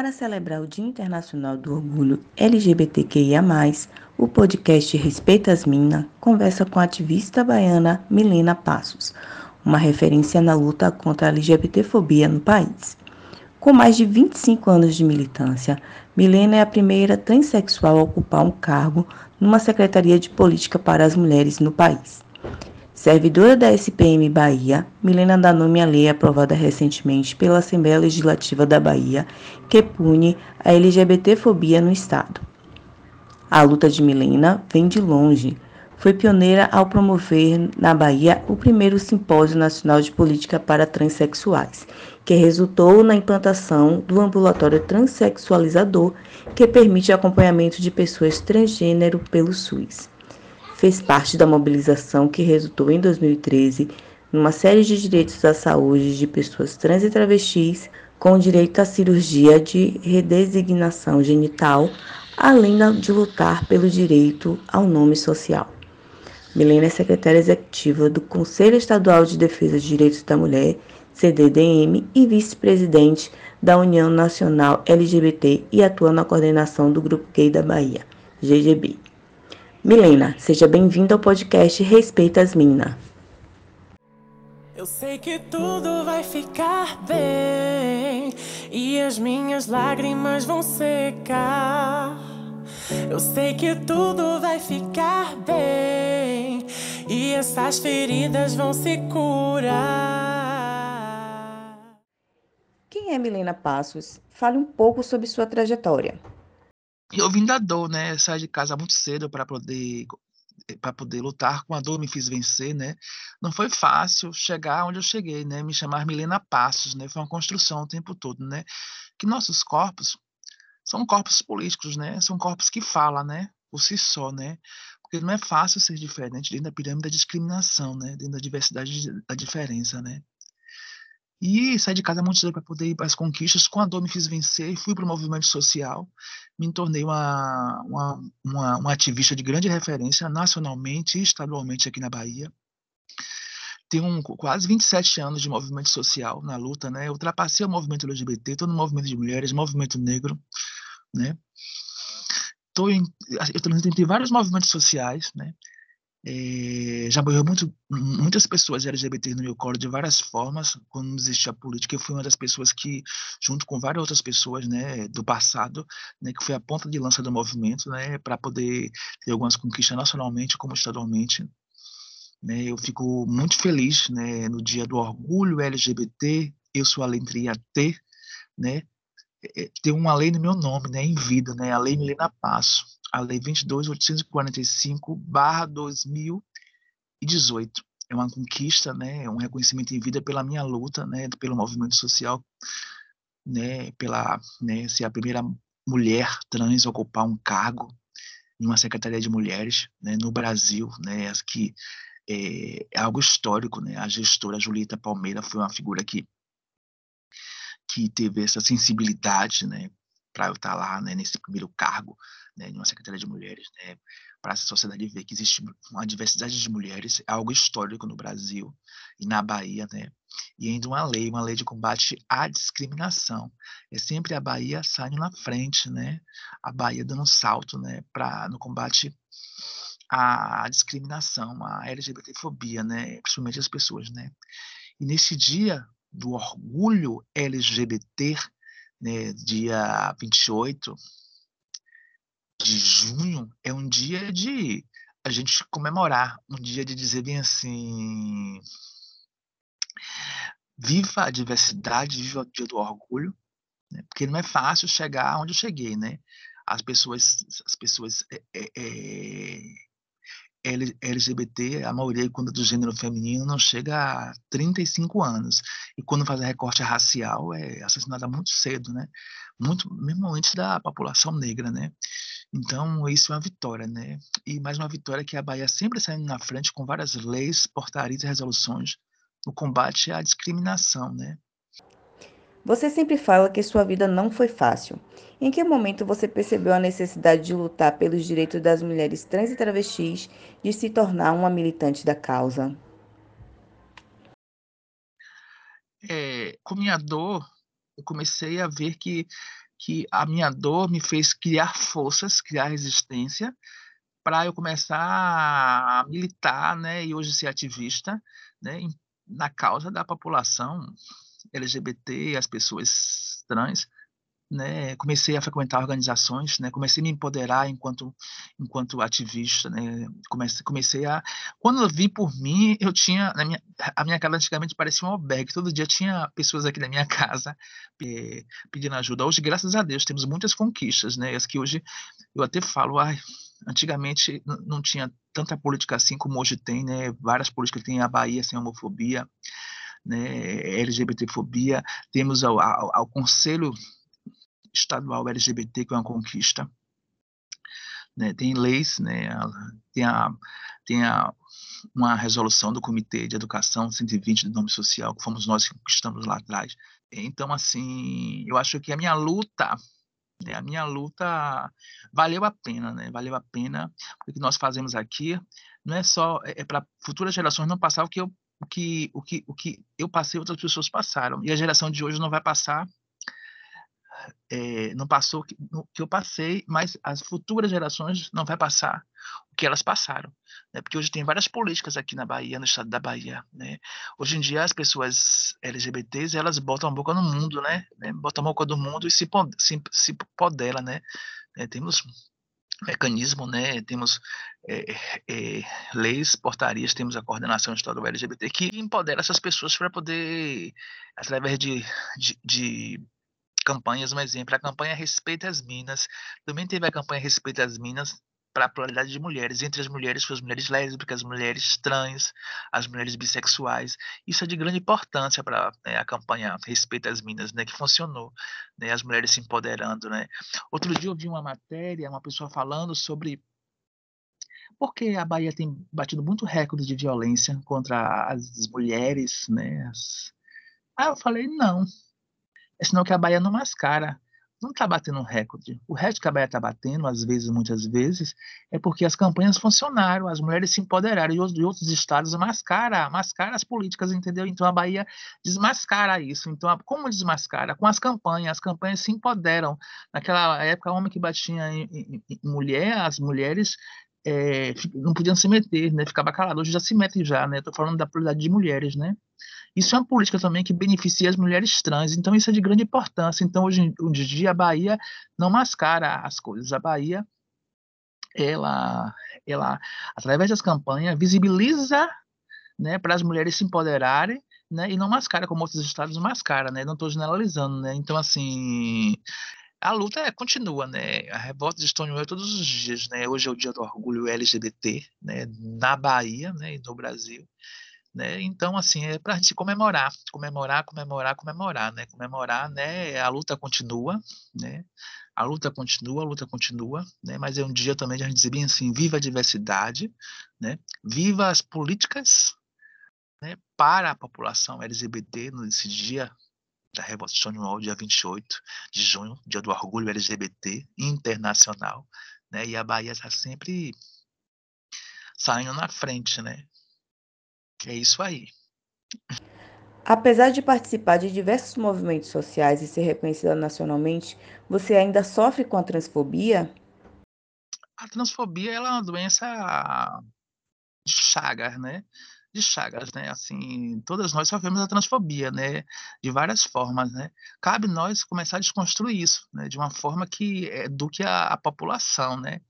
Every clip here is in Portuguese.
Para celebrar o Dia Internacional do Orgulho LGBTQIA+, o podcast Respeita as Minas conversa com a ativista baiana Milena Passos, uma referência na luta contra a LGBTfobia no país. Com mais de 25 anos de militância, Milena é a primeira transexual a ocupar um cargo numa Secretaria de Política para as Mulheres no país. Servidora da SPM Bahia, Milena dá nome à lei aprovada recentemente pela Assembleia Legislativa da Bahia, que pune a LGBTfobia no Estado. A luta de Milena vem de longe. Foi pioneira ao promover na Bahia o primeiro Simpósio Nacional de Política para Transsexuais, que resultou na implantação do ambulatório transexualizador, que permite acompanhamento de pessoas transgênero pelo SUS fez parte da mobilização que resultou em 2013 numa série de direitos à saúde de pessoas trans e travestis, com direito à cirurgia de redesignação genital, além de lutar pelo direito ao nome social. Milena é secretária executiva do Conselho Estadual de Defesa dos Direitos da Mulher, CDDM, e vice-presidente da União Nacional LGBT e atua na coordenação do Grupo Gay da Bahia, GGB. Milena, seja bem-vinda ao podcast Respeita as Mina. Eu sei que tudo vai ficar bem e as minhas lágrimas vão secar. Eu sei que tudo vai ficar bem e essas feridas vão se curar. Quem é Milena Passos? Fale um pouco sobre sua trajetória. Eu vim da dor, né? Saí de casa muito cedo para poder eh, para poder lutar com a dor, me fiz vencer, né? Não foi fácil chegar onde eu cheguei, né? Me chamar Milena Passos, né? Foi uma construção o tempo todo, né? Que nossos corpos são corpos políticos, né? São corpos que falam, né? Por si só, né? Porque não é fácil ser diferente dentro da pirâmide da discriminação, né? Dentro da diversidade da diferença, né? E saí de casa muito cedo para poder ir para as conquistas. Com a dor me fiz vencer, fui para o movimento social, me tornei uma, uma, uma, uma ativista de grande referência nacionalmente e estadualmente aqui na Bahia. Tenho um, quase 27 anos de movimento social na luta, né? Eu ultrapassei o movimento LGBT, estou no movimento de mulheres, movimento negro, né? Tô em, eu transito entre vários movimentos sociais, né? É, já morreu muito, muitas pessoas LGBT no meu colo de várias formas quando não existia política. Eu fui uma das pessoas que, junto com várias outras pessoas né, do passado, né, que foi a ponta de lança do movimento, né, para poder ter algumas conquistas nacionalmente como estadualmente. Né, eu fico muito feliz né, no dia do orgulho LGBT. Eu sou a letrinha T, né, tem uma lei no meu nome, né, em vida, né, a Lei Milena Passo a Lei 22.845/2018. É uma conquista, né, é um reconhecimento em vida pela minha luta, né, pelo movimento social, né, pela né, ser a primeira mulher trans a ocupar um cargo em uma secretaria de mulheres, né, no Brasil, né, que é, é algo histórico, né? A gestora Julieta Palmeira foi uma figura que que teve essa sensibilidade, né, para eu estar tá lá, né, nesse primeiro cargo, né, em uma secretaria de mulheres, né, para a sociedade ver que existe uma diversidade de mulheres, é algo histórico no Brasil e na Bahia, né, e ainda uma lei, uma lei de combate à discriminação. É sempre a Bahia saindo na frente, né, a Bahia dando um salto, né, para no combate à discriminação, à LGBTfobia, né, principalmente as pessoas, né. E nesse dia do orgulho LGBT, né, dia 28 de junho, é um dia de a gente comemorar, um dia de dizer bem assim: viva a diversidade, viva o dia do orgulho, né, porque não é fácil chegar onde eu cheguei, né? As pessoas, as pessoas é, é, LGBT, a maioria quando é do gênero feminino não chega a 35 anos. E quando faz a recorte racial é assassinada muito cedo, né? Muito, mesmo antes da população negra, né? Então, isso é uma vitória, né? E mais uma vitória que a Bahia sempre saindo na frente com várias leis, portarias e resoluções no combate à discriminação, né? Você sempre fala que sua vida não foi fácil. Em que momento você percebeu a necessidade de lutar pelos direitos das mulheres trans e travestis de se tornar uma militante da causa? É, com minha dor, eu comecei a ver que que a minha dor me fez criar forças, criar resistência, para eu começar a militar, né, e hoje ser ativista, né, na causa da população LGBT, as pessoas trans, né, comecei a frequentar organizações, né, comecei a me empoderar enquanto enquanto ativista, né, comecei, comecei a quando eu vi por mim, eu tinha minha, a minha casa antigamente parecia um albergue, todo dia tinha pessoas aqui na minha casa eh, pedindo ajuda. Hoje, graças a Deus, temos muitas conquistas, né, as que hoje eu até falo, ai, antigamente não tinha tanta política assim como hoje tem, né, várias políticas tem a Bahia sem homofobia, né, LGBTfobia, temos ao, ao Conselho estadual LGBT, que é uma conquista. Né, tem leis, né, tem, a, tem a, uma resolução do Comitê de Educação 120 do Nome Social, que fomos nós que conquistamos lá atrás. Então, assim, eu acho que a minha luta, né, a minha luta valeu a pena, né, valeu a pena, o que nós fazemos aqui não é só, é, é para futuras gerações não passar o que eu o que, o que, o que eu passei, outras pessoas passaram. E a geração de hoje não vai passar é, não passou o que eu passei, mas as futuras gerações não vai passar o que elas passaram, né? Porque hoje tem várias políticas aqui na Bahia, no estado da Bahia, né? Hoje em dia as pessoas LGBTs elas botam a boca no mundo, né? né? Botam a boca do mundo e se se, se podela, né? É, temos mecanismo, né? Temos é, é, leis, portarias, temos a coordenação estadual LGBT que empodera essas pessoas para poder, através de, de, de campanhas, um exemplo, a campanha Respeita as Minas, também teve a campanha Respeita as Minas para a pluralidade de mulheres, entre as mulheres, as mulheres lésbicas, as mulheres trans, as mulheres bissexuais. Isso é de grande importância para né, a campanha Respeita as Minas, né, que funcionou, né, as mulheres se empoderando. Né. Outro dia eu vi uma matéria, uma pessoa falando sobre por que a Bahia tem batido muito recorde de violência contra as mulheres, né? Ah, eu falei, não, é sinal que a Bahia não mascara. Não está batendo um recorde. O recorde que a Bahia está batendo, às vezes, muitas vezes, é porque as campanhas funcionaram, as mulheres se empoderaram, e outros estados mascara, mascara as políticas, entendeu? Então a Bahia desmascara isso. Então, como desmascara? Com as campanhas, as campanhas se empoderam. Naquela época, homem que batia em, em, em mulher, as mulheres é, não podiam se meter, né? Ficava calado. Hoje já se metem já, né? Estou falando da prioridade de mulheres, né? Isso é uma política também que beneficia as mulheres trans, então isso é de grande importância. Então, hoje em dia, a Bahia não mascara as coisas. A Bahia, ela, ela através das campanhas, visibiliza né, para as mulheres se empoderarem né, e não mascara como outros estados mascaram, né? Não estou generalizando, né? Então, assim, a luta é, continua, né? A revolta de Stonewall é todos os dias, né? Hoje é o dia do orgulho LGBT, né? Na Bahia, né? E no Brasil. Né? Então, assim, é para a gente comemorar, comemorar, comemorar, comemorar, né? Comemorar, né? A luta continua, né? A luta continua, a luta continua, né? Mas é um dia também de a gente dizer bem assim, viva a diversidade, né? Viva as políticas, né? Para a população LGBT nesse dia da Revolução Stonewall, dia 28 de junho, dia do orgulho LGBT internacional, né? E a Bahia está sempre saindo na frente, né? É isso aí. Apesar de participar de diversos movimentos sociais e ser reconhecida nacionalmente, você ainda sofre com a transfobia? A transfobia é uma doença de Chagas, né? De Chagas, né? Assim, todas nós sofremos a transfobia, né? De várias formas, né? Cabe nós começar a desconstruir isso, né? De uma forma que eduque a, a população, né?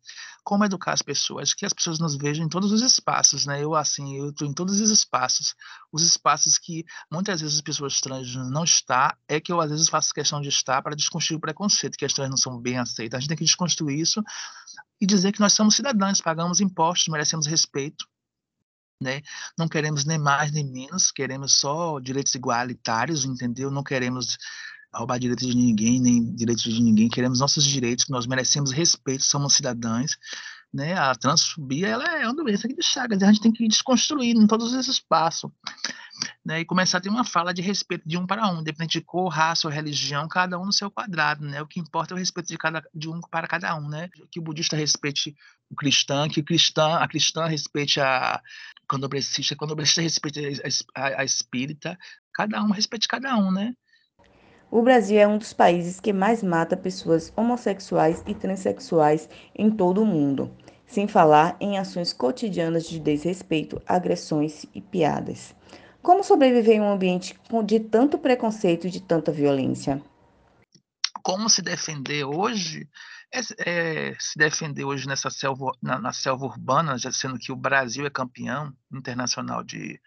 Como educar as pessoas, que as pessoas nos vejam em todos os espaços, né? Eu, assim, eu estou em todos os espaços. Os espaços que muitas vezes as pessoas trans não estão, é que eu às vezes faço questão de estar para desconstruir o preconceito, que as trans não são bem aceitas. A gente tem que desconstruir isso e dizer que nós somos cidadãos, pagamos impostos, merecemos respeito, né? Não queremos nem mais nem menos, queremos só direitos igualitários, entendeu? Não queremos roubar direitos de ninguém, nem direitos de ninguém, queremos nossos direitos, nós merecemos respeito, somos cidadãos, né? A transfobia, ela é uma doença que de chagas, a gente tem que ir desconstruindo em todos esses espaços, né? E começar a ter uma fala de respeito de um para um, independente de cor, raça ou religião, cada um no seu quadrado, né? O que importa é o respeito de cada de um para cada um, né? Que o budista respeite o cristão, que o cristão, a cristã respeite a candomblessista, candomblessista respeite a, a, a espírita, cada um respeite cada um, né? O Brasil é um dos países que mais mata pessoas homossexuais e transexuais em todo o mundo, sem falar em ações cotidianas de desrespeito, agressões e piadas. Como sobreviver em um ambiente de tanto preconceito e de tanta violência? Como se defender hoje? É, é, se defender hoje nessa selva, na, na selva urbana, já sendo que o Brasil é campeão internacional de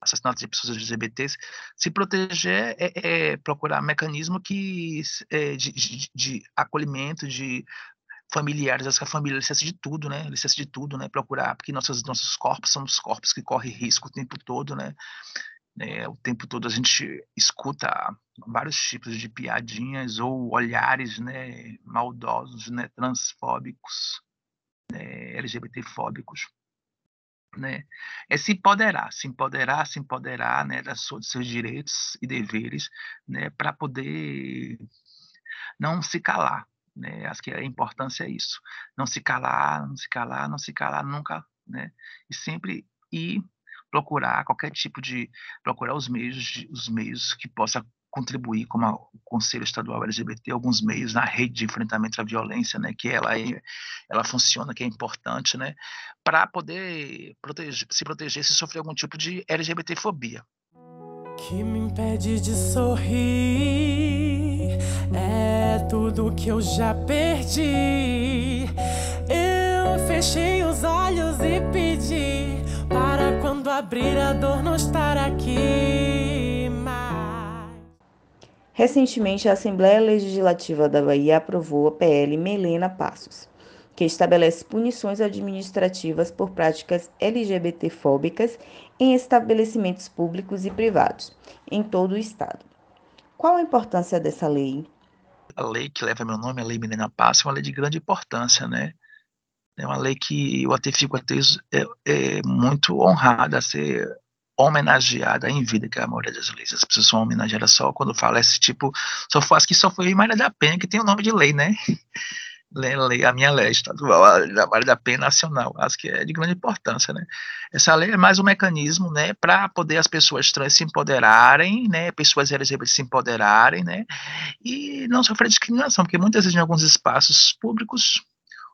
assassinatos de pessoas LGBTs, se proteger é, é procurar mecanismo que, é, de, de, de, acolhimento, de familiares, acho que a família licença de tudo, né? Licença de tudo, né? Procurar, porque nossos, nossos corpos são os corpos que correm risco o tempo todo, né? É, o tempo todo a gente escuta vários tipos de piadinhas ou olhares, né? Maldosos, né? Transfóbicos, né? LGBTfóbicos né? É se empoderar, se empoderar, se empoderar, né, das dos seus direitos e deveres, né, para poder não se calar, né? Acho que a importância é isso, não se calar, não se calar, não se calar nunca, né? E sempre ir procurar qualquer tipo de procurar os meios, os meios que possa contribuir como a, o Conselho Estadual LGBT, alguns meios na rede de enfrentamento à violência, né, que ela, é, ela funciona, que é importante, né, para poder proteger, se proteger se sofrer algum tipo de LGBTfobia. Que me impede de sorrir é tudo que eu já perdi. Eu fechei os olhos e pedi para quando abrir a dor não estar aqui. Recentemente, a Assembleia Legislativa da Bahia aprovou a PL Melena Passos, que estabelece punições administrativas por práticas LGBTfóbicas em estabelecimentos públicos e privados, em todo o Estado. Qual a importância dessa lei? A lei que leva meu nome, a Lei Melena Passos, é uma lei de grande importância, né? É uma lei que eu até fico até, é, é muito honrada a ser homenageada em vida, que é a maioria das leis. As pessoas são homenageadas só quando fala esse tipo. Só acho que só foi Maria da Penha que tem o nome de lei, né? Lei, a minha lei estadual, a Maria da Penha nacional. Acho que é de grande importância, né? Essa lei é mais um mecanismo, né, para poder as pessoas trans se empoderarem, né, pessoas LGBT se empoderarem, né, e não sofrer discriminação, porque muitas vezes em alguns espaços públicos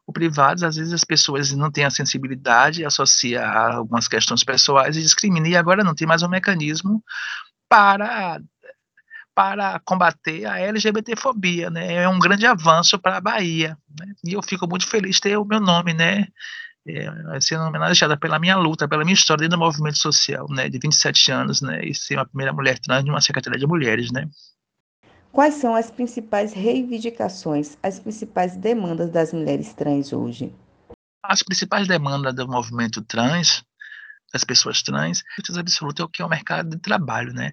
o privados, às vezes as pessoas não têm a sensibilidade, associa a algumas questões pessoais e discrimina, e agora não tem mais um mecanismo para para combater a LGBTfobia, né? É um grande avanço para a Bahia, né? E eu fico muito feliz de ter o meu nome, né? É, sendo homenageada pela minha luta, pela minha história dentro do movimento social, né? De 27 anos, né? E ser a primeira mulher trans de uma secretaria de mulheres, né? Quais são as principais reivindicações, as principais demandas das mulheres trans hoje? As principais demandas do movimento trans, das pessoas trans, certeza absoluta é o que é o mercado de trabalho, né?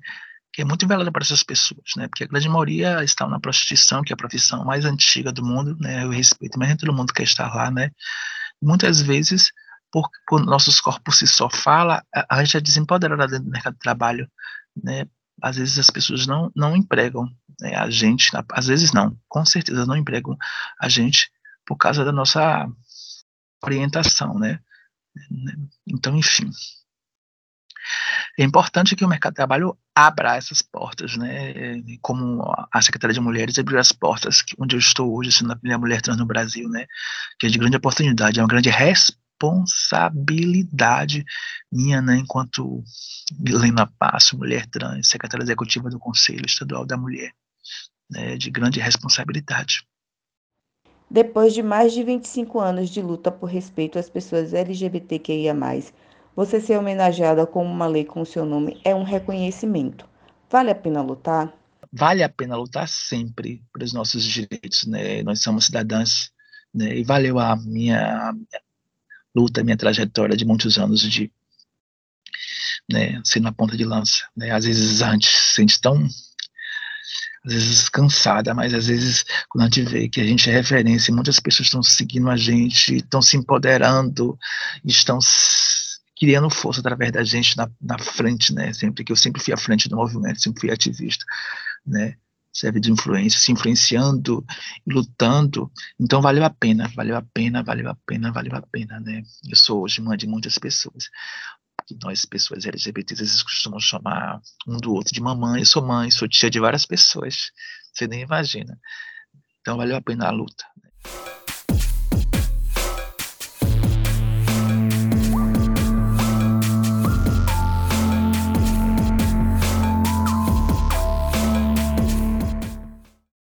Que é muito velado para essas pessoas, né? Porque a grande maioria está na prostituição, que é a profissão mais antiga do mundo, né? Eu respeito, mas nem todo mundo quer estar lá, né? Muitas vezes, por, nossos corpos se só fala, a, a gente é desempoderada dentro do mercado de trabalho, né? às vezes as pessoas não, não empregam né, a gente, às vezes não, com certeza não empregam a gente por causa da nossa orientação, né? Então, enfim. É importante que o mercado de trabalho abra essas portas, né? Como a Secretaria de Mulheres abriu as portas onde eu estou hoje, sendo a primeira mulher trans no Brasil, né? Que é de grande oportunidade, é uma grande responsabilidade minha, né, enquanto Helena Passo, mulher trans, secretária executiva do Conselho Estadual da Mulher, né, de grande responsabilidade. Depois de mais de 25 anos de luta por respeito às pessoas LGBTQIA+, você ser homenageada com uma lei com seu nome é um reconhecimento. Vale a pena lutar? Vale a pena lutar sempre pelos nossos direitos, né? Nós somos cidadãs, né? E valeu a minha luta, minha trajetória de muitos anos de né, ser na ponta de lança. Né? Às vezes a gente se sente tão às vezes cansada, mas às vezes quando a gente vê que a gente é referência, muitas pessoas estão seguindo a gente, estão se empoderando, estão criando força através da gente na, na frente, né? Sempre que eu sempre fui à frente do movimento, sempre fui ativista, né? serve de influência, se influenciando e lutando. Então valeu a pena, valeu a pena, valeu a pena, valeu a pena, né? Eu sou hoje mãe de muitas pessoas. que nós, pessoas LGBTs, vezes costumam chamar um do outro de mamãe. Eu sou mãe, sou tia de várias pessoas, você nem imagina. Então valeu a pena a luta.